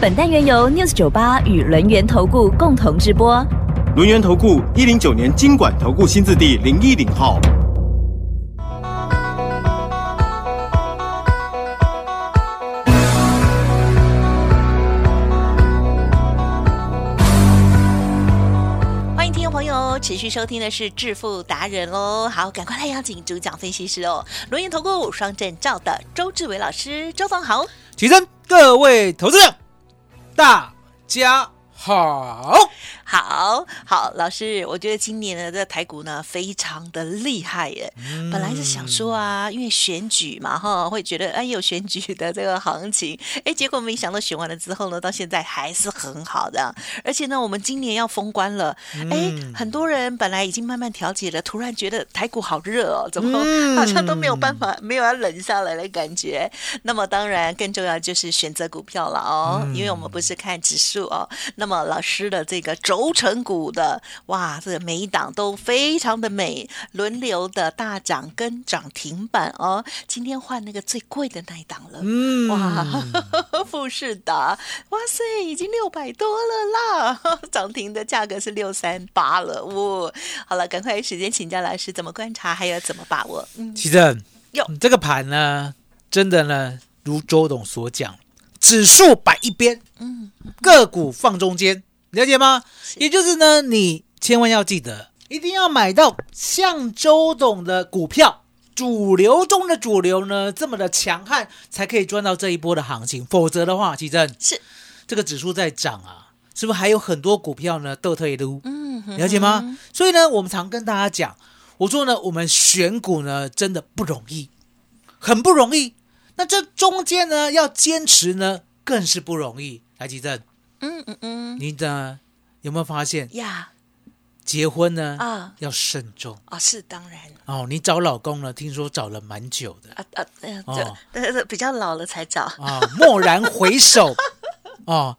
本单元由 News 九八与轮源投顾共同直播。轮源投顾一零九年经管投顾新字第零一零号。欢迎听众朋友持续收听的是致富达人喽，好，赶快来邀请主讲分析师哦，轮源投顾双证照的周志伟老师，周总好。起身，各位投资者，大家好。好好，老师，我觉得今年的这台股呢，非常的厉害耶。本来是想说啊，因为选举嘛，哈，会觉得哎有选举的这个行情，哎，结果没想到选完了之后呢，到现在还是很好的。而且呢，我们今年要封关了，哎，很多人本来已经慢慢调节了，突然觉得台股好热哦，怎么好像都没有办法，没有要冷下来的感觉。那么当然，更重要就是选择股票了哦，因为我们不是看指数哦。那么老师的这个轴承股的，哇，这个每一档都非常的美，轮流的大涨跟涨停板哦。今天换那个最贵的那一档了，嗯，哇，富士达，哇塞，已经六百多了啦，涨停的价格是六三八了，哇，好了，赶快时间请教老师怎么观察，还有怎么把握。嗯，其正哟，这个盘呢，真的呢，如周董所讲，指数摆一边，嗯，个股放中间，了解吗？也就是呢，你千万要记得，一定要买到像周董的股票，主流中的主流呢，这么的强悍，才可以赚到这一波的行情。否则的话，其正是这个指数在涨啊，是不是还有很多股票呢都退路？嗯，了解吗？所以呢，我们常跟大家讲，我说呢，我们选股呢，真的不容易，很不容易。那这中间呢，要坚持呢，更是不容易。来，吉正，嗯嗯嗯，你的有没有发现，呀。结婚呢啊。要慎重。啊，是当然。哦？你找老公呢，听说找了蛮久的。啊 比较老了才找，啊，蓦然回首。哦，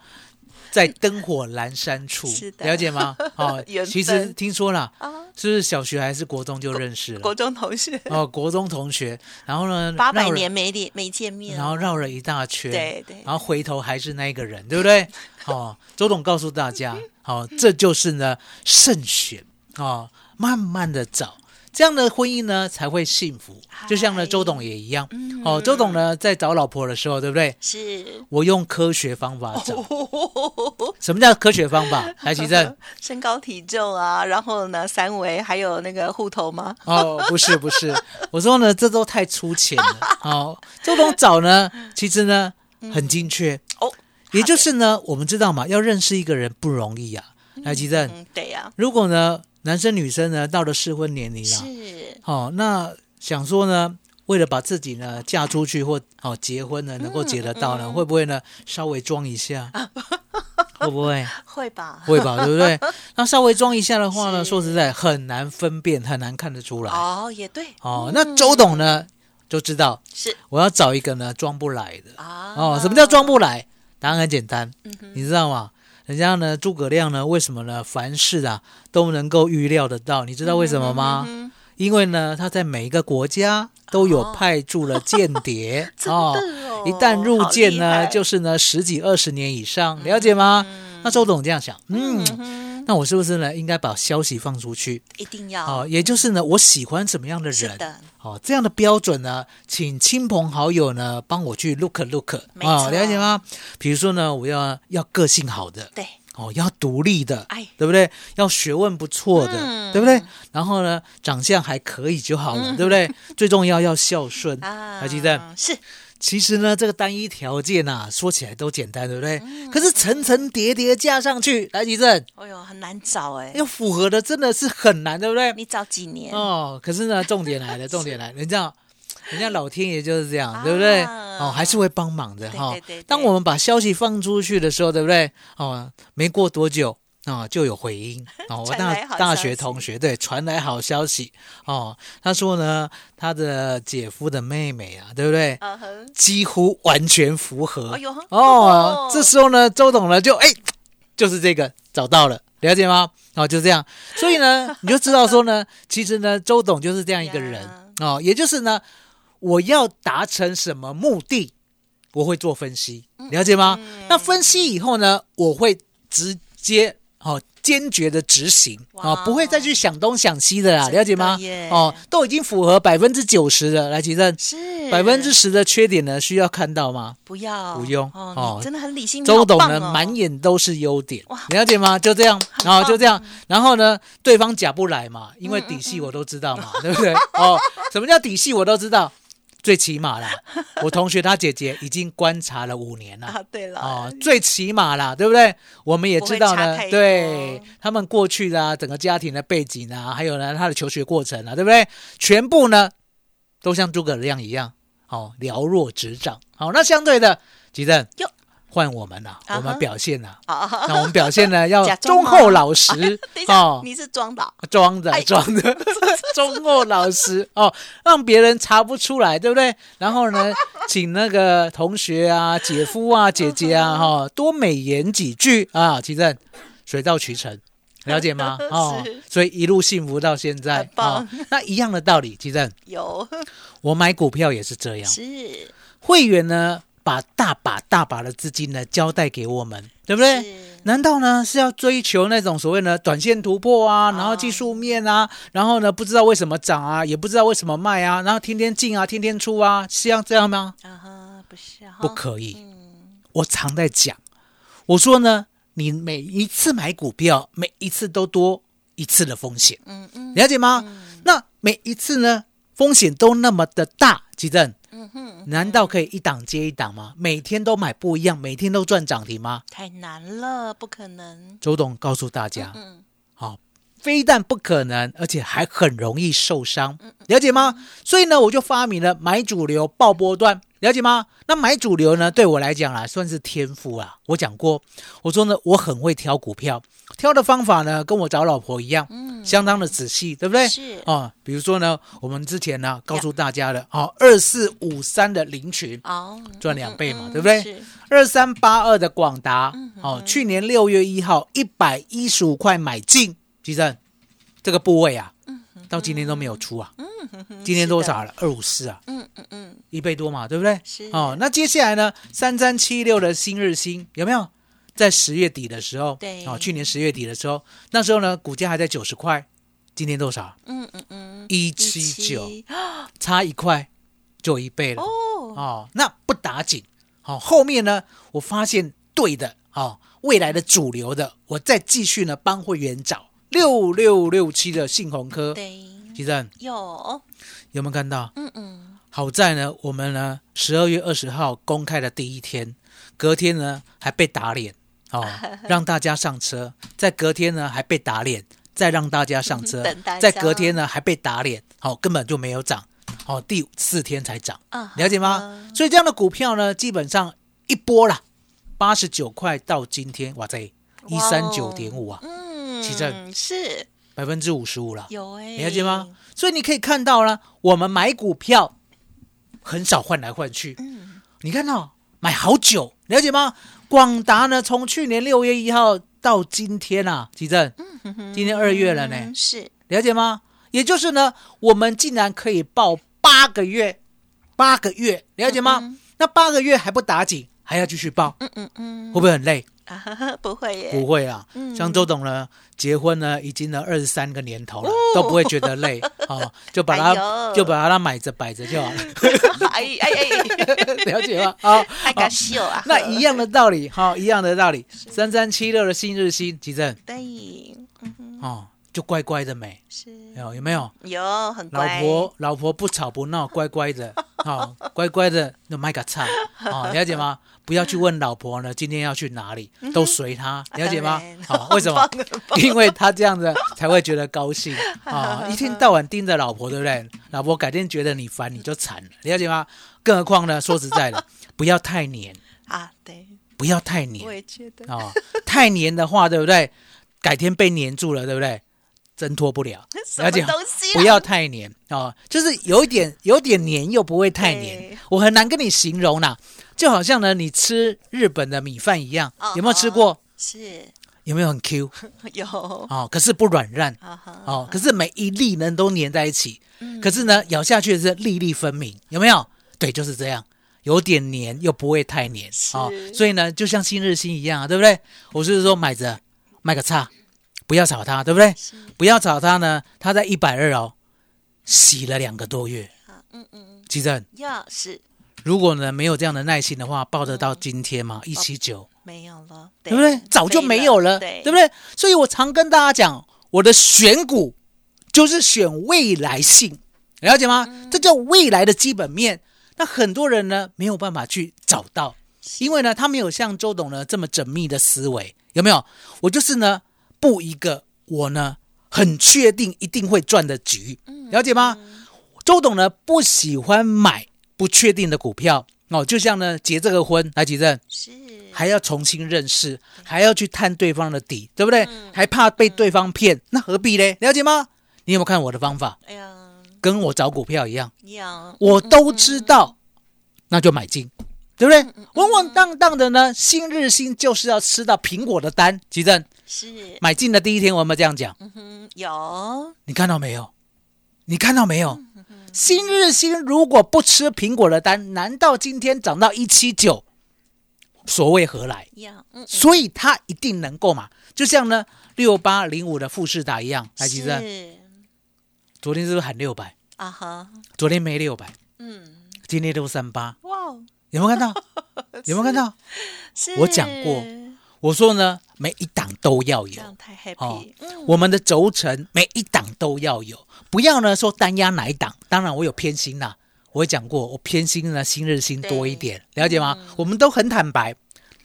在灯火阑珊处了解吗？哦缘，其实听说了，啊，是不是小学还是国中就认识了？国中同学，哦，国中同学，然后呢，八百年没见没见面，然后绕了一大圈，对对。然后回头还是那一个人，对不对？哦，周董告诉大家，哦、这就是呢慎选。哦，慢慢的找，这样的婚姻呢才会幸福。就像呢周董也一样，嗯哦，周董呢在找老婆的时候，对不对？是我用科学方法找。哦什么叫科学方法？来，奇正。身高体重啊，然后呢三围还有那个户头吗？哦，不是不是，我说呢，这都太粗浅了。哦，周董找呢，其实呢很精确。哦，也就是呢，我们知道嘛，要认识一个人不容易啊。来，吉正，嗯，对呀，如果呢，男生女生呢到了适婚年龄了，是哦，那想说呢，为了把自己呢嫁出去或哦结婚呢能够结得到呢，会不会呢稍微装一下？会不会？会吧？会吧，对不对？那稍微装一下的话呢，说实在很难分辨，很难看得出来。哦，也对，哦，那周董呢就知道是我要找一个呢装不来的。啊，哦，什么叫装不来？答案很简单，嗯你知道吗？人家呢，诸葛亮呢，为什么呢？凡事啊都能够预料得到，你知道为什么吗？嗯因为呢，他在每一个国家都有哦派驻了间谍 哦一旦入好厉境呢，就是呢十几二十年以上，了解吗？那周董这样想，嗯，哼那我是不是呢应该把消息放出去？一定要哦，也就是呢，我喜欢什么样的人？是的，哦，这样的标准呢，请亲朋好友呢帮我去 look look 啊哦，了解吗？比如说呢，我要要个性好的，对，哦，要独立的，哎对不对？要学问不错的，嗯对不对？然后呢，长相还可以就好了，对不对？最重要要孝顺，啊，还记得？是其实呢，这个单一条件啊，说起来都简单，对不对？嗯可是层层叠叠加上去，来，吉正哎呦，很难找哎，要符合的真的是很难，对不对？你找几年？哦，可是呢，重点来了，重点来了，你知道，人家老天爷就是这样，对不对？啊哦，还是会帮忙的哈对对对对。当我们把消息放出去的时候，对不对？哦，没过多久。啊、就有回音哦，我大大学同学对传来好消息哦，他说呢，他的姐夫的妹妹啊，对不对？嗯哼，几乎完全符合。哦，这时候呢，周董呢就哎，就是这个找到了，了解吗？哦，就这样。所以呢，你就知道说呢，其实呢，周董就是这样一个人哦，也就是呢，我要达成什么目的，我会做分析，了解吗？那分析以后呢，我会直接哦。坚决的执行。哇。哦，不会再去想东想西的啦，的了解吗？哦，都已经符合百分之九十的，来，吉正，是。百分之十的缺点呢，需要看到吗？不要。不用。哦，哦。真的很理性，周董呢，满眼都是优点哇，了解吗？就这样，然后棒就这样，然后呢，对方假不来嘛，因为底细我都知道嘛，对不对？哦，什么叫底细我都知道，最起码啦，我同学他姐姐已经观察了五年了。啊，对了，哦，最起码啦，对不对？我们也知道呢对他们过去的、啊、整个家庭的背景啊，还有呢他的求学过程啊，对不对？全部呢都像诸葛亮一样，哦，了若指掌。好，那相对的，吉正哟换我们了、我们表现了、好，那我们表现呢 要忠厚老实 哦，，你是装的。啊，装的哎。装的，忠厚老实哦，让别人查不出来，对不对？然后呢，请那个同学啊、姐夫啊、姐姐啊，哈、多美言几句啊，其正水到渠成，了解吗？哦，所以一路幸福到现在啊哦。那一样的道理，其正，有。我买股票也是这样，是，会员呢把大把大把的资金呢交代给我们，对不对？难道呢是要追求那种所谓的短线突破啊，哦然后技术面啊，然后呢不知道为什么涨啊，也不知道为什么卖啊，然后天天进啊，天天出啊，是要这样吗？啊哈，不是啊，不可以。嗯我常在讲，我说呢，你每一次买股票，每一次都多一次的风险，嗯嗯了解吗？那每一次呢风险都那么的大，吉正，嗯哼，难道可以一档接一档吗？每天都买不一样，每天都赚涨停吗？太难了，不可能，周董告诉大家，嗯，好、非但不可能，而且还很容易受伤，了解吗？所以呢，我就发明了买主流爆波段，了解吗？那买主流呢，对我来讲啊，算是天赋啊。我讲过，我说呢，我很会挑股票，挑的方法呢，跟我找老婆一样，嗯相当的仔细，对不对？是啊，比如说呢，我们之前呢告诉大家的，哦，二四五三的林群哦，赚两倍嘛，嗯对不对？是二三八二的广达，嗯哦，去年六月一号一百一十五块买进，吉正这个部位啊，到今天都没有出啊，今天多少了？二五四啊，嗯嗯嗯，一倍多嘛，对不对？是哦，那接下来呢，三三七六的新日新有没有？在十月底的时候，对哦，去年十月底的时候，那时候呢，股价还在九十块，今天多少？嗯嗯嗯，一七九，差一块就一倍了。哦，哦，那不打紧。好、后面呢，我发现对的，哦，未来的主流的，我再继续呢帮会员找六六六七的信鸿科。对，其正。有，有没有看到？嗯嗯，好在呢，我们呢十二月二十号公开的第一天，隔天呢还被打脸，哦，让大家上车，在隔天呢还被打脸，再让大家上车，在隔天呢还被打脸，好、根本就没有涨，好、第四天才涨。啊了解吗？所以这样的股票呢，基本上一波啦，八十九块到今天，哇塞，一三九点五啊，嗯，奇正是百分之五十五了，有哎，了解吗？？所以你可以看到呢，我们买股票很少换来换去，嗯，你看到买好久，了解吗？广达呢，从去年六月一号到今天啊，奇正，今天二月了呢，嗯是了解吗？也就是呢，我们竟然可以报八个月，八个月，了解吗？那八个月还不打紧，还要继续报，嗯嗯嗯会不会很累？不会耶，不会啊。嗯。像周董呢，结婚呢已经呢二十三个年头了，都不会觉得累 哦，就把它、哎就把它买着摆着就好了，哎 哎哎，了解吗？好、太搞笑啊！那一样的道理，哈、一样的道理。三三七六的新日新，吉正。对，嗯哼，哦，就乖乖的美，是。有有没有？有很乖。老，婆老婆不吵不闹，乖乖的 好、乖乖的那买个菜，哦，了解吗？不要去问老婆呢，今天要去哪里，都随她，了解吗当然？好、为什么 因为他这样子才会觉得高兴啊、一天到晚盯着老婆，对不对？老婆改天觉得你烦，你就惨了，了解吗？更何况呢，说实在的，不要太黏，啊，对，不要太黏我也觉得。哦，太黏的话，对不对？改天被黏住了，对不对？挣脱不了，什么了解东西啊不要太黏哦，就是有一点有点黏又不会太黏，我很难跟你形容啦，就好像呢你吃日本的米饭一样，有没有吃过？是有没有很 Q 有哦？可是不软烂哦，可是每一粒呢都粘在一起，可是呢咬下去是粒粒分明，有没有？对，就是这样。有点黏又不会太黏哦，所以呢，就像新日新一样啊，对不对？我是说买着卖个差，不要炒它，对不对？不要炒它呢，它在一百二哦，洗了两个多月。嗯嗯，基正，要是如果呢没有这样的耐心的话，抱得到今天吗？一七九，没有了，对不对？早就没有了，对对不对？所以我常跟大家讲，我的选股就是选未来性，了解吗？这叫未来的基本面。那很多人呢没有办法去找到，因为呢他没有像周董呢这么缜密的思维，有没有？我就是呢布一个我呢很确定一定会赚的局，了解吗？周董呢不喜欢买不确定的股票哦，就像呢结这个婚来结证，是还要重新认识，还要去探对方的底，对不对？还怕被对方骗，那何必呢？了解吗？你有没有看我的方法？哎呀，跟我找股票一样，要我都知道，那就买进，对不对？稳稳当当的呢，新日新就是要吃到苹果的单。吉正是。买进的第一天，我有没有这样讲？嗯有。你看到没有？你看到没有？新日新如果不吃苹果的单，难道今天涨到一七九，所谓何来？所以它一定能够嘛，就像呢六八零五的富士达一样，来吉正，是。昨天是不是喊六百？啊哈。昨天没六百，嗯。今天六三八，哇哦。有没有看到？有没有看到？是。我讲过。我说呢，每一档都要有这样太哦 happy 嗯我们的轴承每一档都要有，不要呢说单压哪一档。当然我有偏心啦，我也讲过，我偏心呢新日新多一点，了解吗？我们都很坦白，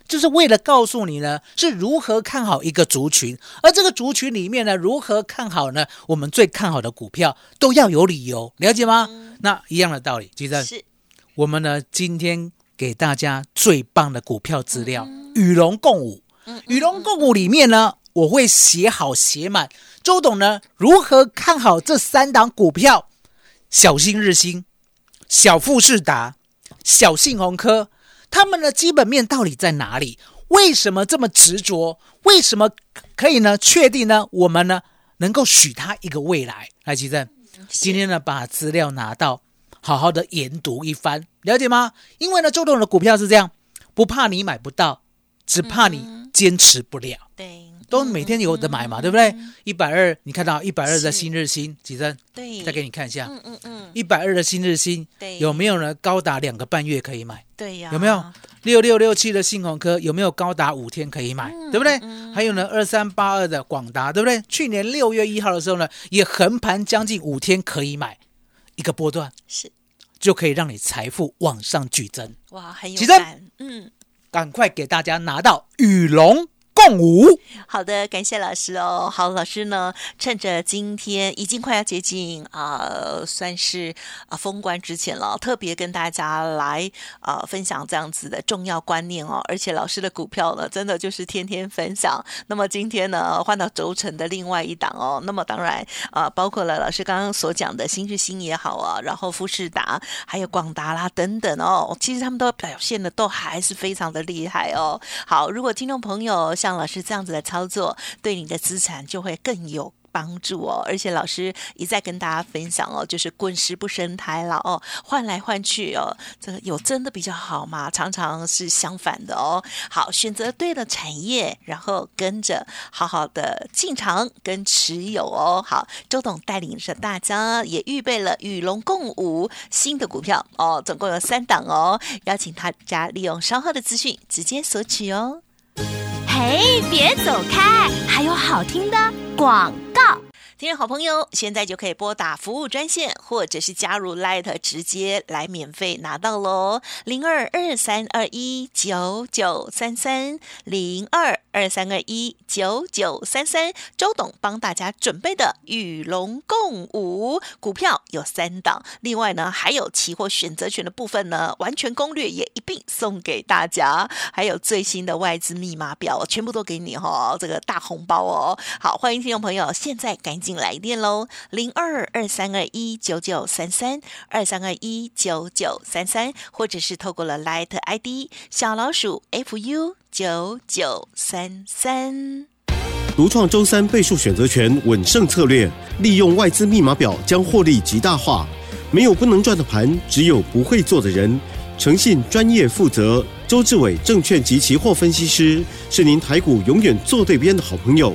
就是为了告诉你呢是如何看好一个族群，而这个族群里面呢如何看好呢？我们最看好的股票都要有理由，了解吗？那一样的道理，其实是我们呢今天给大家最棒的股票资料，与龙共舞。与龙共舞里面呢，我会写好写满。周董呢，如何看好这三档股票？小新日新、小富士达、小信鸿科，他们的基本面到底在哪里？为什么这么执着？为什么可以呢？确定呢？我们呢能够许他一个未来？来，奇正，今天呢把资料拿到，好好的研读一番，了解吗？因为呢，周董的股票是这样，不怕你买不到，只怕你坚持不了。对都每天有的买嘛，对不对？一百二，你看到一百二的新日新几针？对再给你看一下，嗯嗯嗯一百二的新日新对有没有呢？高达两个半月可以买，对呀有没有？六六六七的信鸿科有没有高达五天可以买？嗯对不对？还有呢，二三八二的广达，对不对？去年六月一号的时候呢，也横盘将近五天可以买，一个波段是就可以让你财富往上举增。哇很有起身感嗯。赶快给大家拿到羽龙共舞。好的，感谢老师哦。好，老师呢，趁着今天已经快要接近啊、算是啊封关之前了，特别跟大家来啊、分享这样子的重要观念哦。而且老师的股票呢，真的就是天天分享。那么今天呢，换到轴承的另外一档哦。那么当然啊、包括了老师刚刚所讲的新日新也好啊，然后富士达还有广达啦等等哦，其实他们都表现的都还是非常的厉害哦。好，如果听众朋友像老师这样子的操作，对你的资产就会更有。帮助哦，而且老师一再跟大家分享哦，就是滚石不生胎了哦，换来换去哦，这个有真的比较好吗？常常是相反的哦。好，选择对了产业，然后跟着好好的进场跟持有哦。好，周董带领着大家也预备了与龙共舞新的股票哦，总共有三档哦，邀请大家利用稍后的资讯直接索取哦。嘿，别走开，还有好听的广。听听众好朋友，现在就可以拨打服务专线，或者是加入 Light 直接来免费拿到喽，零二二三二一九九三三零二二三二一九九三三，周董帮大家准备的与龙共舞股票有三档，另外呢还有期货选择权的部分呢，完全攻略也一并送给大家，还有最新的外资密码表，全部都给你哈、这个大红包哦。好，欢迎听众朋友，现在赶紧来电喽，零二二三二一九九三三二三二一九九三三，或者是透过了 Light ID 小老鼠 fu 九九三三。独创周三倍数选择权稳胜策略，利用外资密码表将获利极大化。没有不能赚的盘，只有不会做的人。诚信、专业、负责，周志伟证券及期货分析师是您台股永远做对边的好朋友。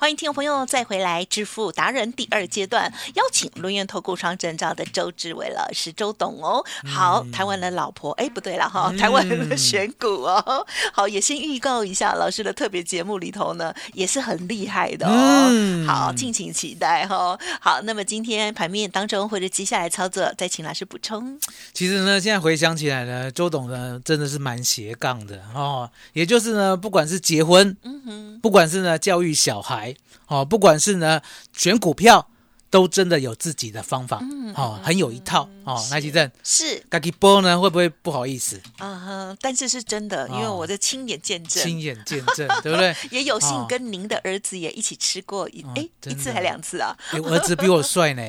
欢迎听众朋友再回来，致富达人第二阶段，邀请轮源投顾双证照的周志伟老师周董哦。好，谈完了老婆，哎，不对了哈，谈完了选股哦。好，也先预告一下老师的特别节目里头呢，也是很厉害的哦。嗯好，敬请期待哈。好，那么今天盘面当中或者接下来操作，再请老师补充。其实呢，现在回想起来呢，周董呢真的是蛮斜杠的哦。也就是呢，不管是结婚，嗯哼，不管是呢教育小孩，哦，不管是呢选股票，都真的有自己的方法，嗯哦，很有一套哦。那吉正，是嘎给波呢会不会不好意思？啊哈，但是是真的，因为哦我的亲眼见证。亲眼见证，对不对？也有幸哦跟您的儿子也一起吃过一哦哎、一次还两次啊？诶我儿子比我帅呢，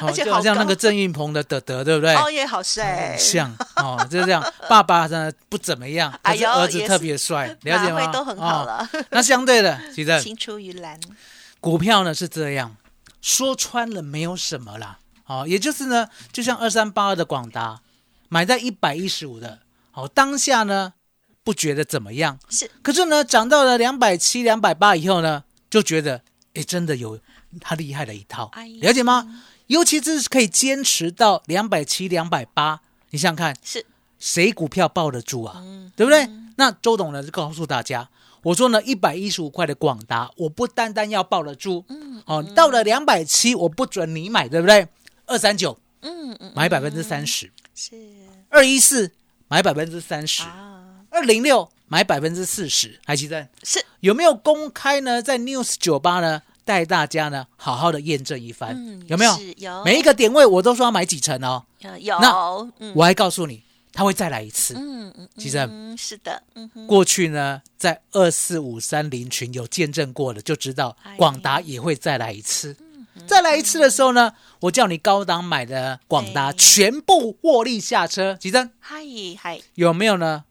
哦而且就好像那个郑运鹏的德德，对不对？哦，也好帅很，像哦，就是这样。爸爸呢不怎么样，可哎呦是儿子特别帅，了解吗？都很好哦了，那相对的，吉正青出于蓝。股票呢是这样，说穿了没有什么啦。哦，也就是呢，就像二三八二的广达，买在一百一十五的，哦，当下呢不觉得怎么样，是可是呢涨到了两百七、两百八以后呢，就觉得诶真的有他厉害的一套哎，了解吗？尤其是可以坚持到两百七、两百八，你想想看，是，谁股票抱得住啊？嗯，对不对？那周董呢就告诉大家，我说呢，一百一十五块的广达，我不单单要抱得住，嗯哦，到了两百七，我不准你买，对不对？二三九嗯嗯，买百分之三十，是。二一四买百分之三十，啊，二零六买百分之四十，还记得是。有没有公开呢？在 News 酒吧呢，带大家呢好好的验证一番，嗯，有没有？有。每一个点位我都说要买几成哦，呃有。那嗯。我还告诉你，他会再来一次。嗯嗯，其实嗯是的，嗯哼，过去呢，在二四五三零群有见证过的，就知道哎广达也会再来一次。再来一次的时候呢，我叫你高档买的广达全部获利下车，吉珍嗨嗨，有没有呢？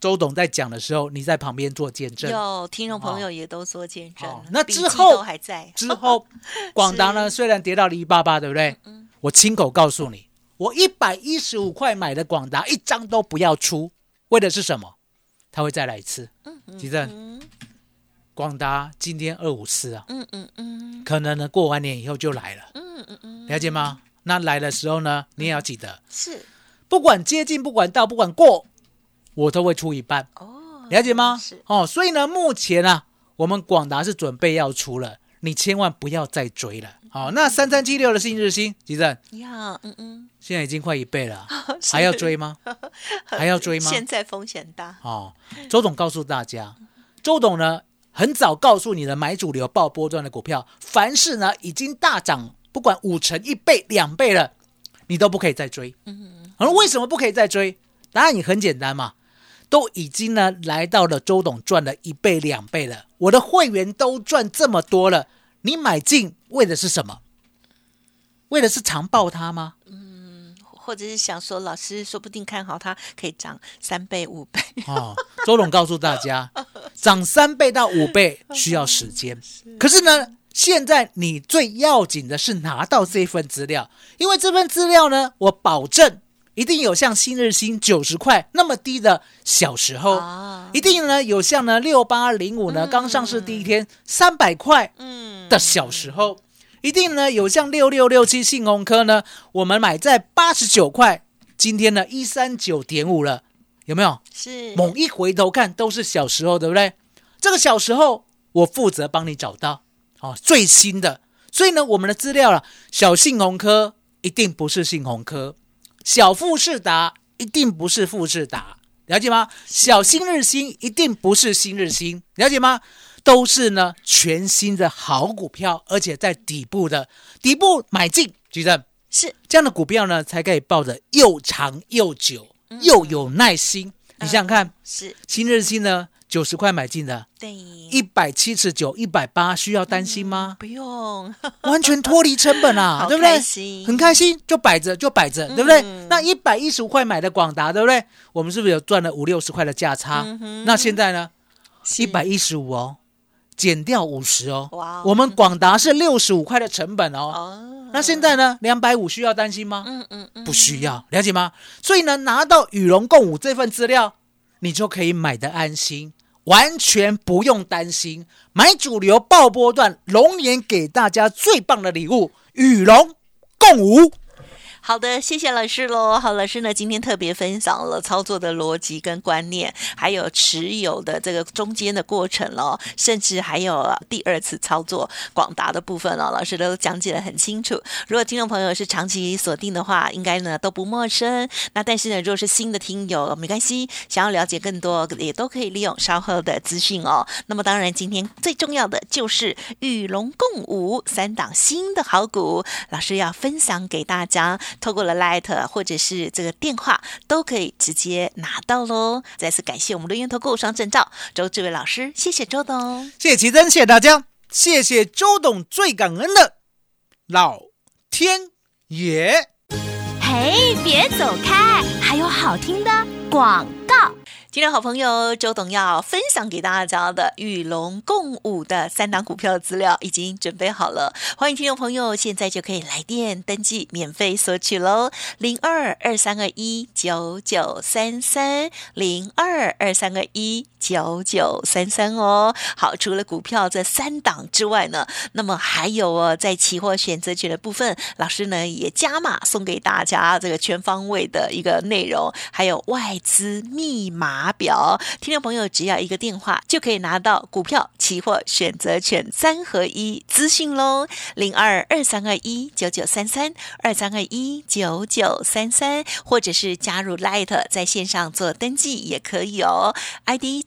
周董在讲的时候，你在旁边做见证。有听众朋友也都做见证。那之后还在，之后，广达呢 虽然跌到了一八八，对不对？我亲口告诉你，我一百一十五块买的广达，一张都不要出，为的是什么？他会再来一次。嗯吉正，嗯。广达今天二五四啊，嗯嗯嗯。可能呢过完年以后就来了，嗯嗯嗯，了解吗？那来的时候呢，你也要记得，是。不管接近，不管到，不管过，我都会出一半，哦，了解吗？是？哦，所以呢，目前啊，我们广达是准备要出了，你千万不要再追了。好、那三三七六的新日新，吉正呀，嗯嗯，现在已经快一倍了，还要追吗？还要追吗？现在风险大，哦，周董告诉大家，周董呢很早告诉你的买主流爆波段的股票，凡是呢已经大涨，不管五成、一倍、两倍了，你都不可以再追。嗯，而为什么不可以再追？答案也很简单嘛，都已经呢来到了周董赚了一倍、两倍了，我的会员都赚这么多了，你买进为的是什么？为的是长报它吗？嗯或者是想说老师说不定看好它可以涨三倍五倍，哦，周董告诉大家，涨三倍到五倍需要时间。可是呢，现在你最要紧的是拿到这份资料，因为这份资料呢，我保证一定有像新日新九十块那么低的小时候，啊。一定呢有像呢六八零五呢刚上市第一天三百块嗯的小时候，一定呢有像六六六七信鸿科呢，我们买在八十九块，今天呢一三九点五了，有没有？是。猛一回头看都是小时候，对不对？这个小时候我负责帮你找到哦最新的，所以呢我们的资料了，小信鸿科一定不是信鸿科，小富士达一定不是富士达，了解吗？小新日新一定不是新日新，了解吗？都是呢全新的好股票，而且在底部的底部买进，举证是这样的股票呢，才可以抱得又长又久，又有耐心。你想想看，是，新日新呢，九十块买进的，对，一百七十九、一百八，需要担心吗？不用，完全脱离成本啊，好对不对？很开心，就摆着就摆着，对不对嗯？那一百一十五块买的广达，对不对？我们是不是有赚了五六十块的价差？嗯那现在呢？一百一十五哦，减掉五十哦。哇哦我们广达是六十五块的成本哦。哦，那现在呢？两百五需要担心吗？嗯嗯嗯，不需要，了解吗？所以呢，拿到与龙共舞这份资料，你就可以买的安心，完全不用担心。买主流爆波段，龙年给大家最棒的礼物——与龙共舞。好的，谢谢老师喽。好，老师呢今天特别分享了操作的逻辑跟观念，还有持有的这个中间的过程喽，甚至还有第二次操作广达的部分哦，老师都讲解的很清楚。如果听众朋友是长期锁定的话，应该呢都不陌生。那但是呢，如果是新的听友，没关系，想要了解更多也都可以利用稍后的资讯哦。那么当然，今天最重要的就是与龙共舞三档新的好股，老师要分享给大家，透过了 Light 或者是这个电话都可以直接拿到喽。再次感谢我们的源投顾双证照周志伟老师，谢谢周董。谢谢奇珍，谢谢大家，谢谢周董，最感恩的老天爷。嘿，别走开，还有好听的广告。今天好朋友周董要分享给大家的与龙共舞的三档股票资料已经准备好了，欢迎听众朋友现在就可以来电登记免费索取喽，零二二三二一九九三三零二二三二一九九三三哦。好，除了股票这三档之外呢，那么还有哦，在期货选择权的部分，老师呢也加码送给大家这个全方位的一个内容，还有外资密码表。听众朋友只要一个电话就可以拿到股票、期货、选择权三合一资讯喽，零二二三二一九九三三二三二一九九三三，或者是加入 Light 在线上做登记也可以哦，ID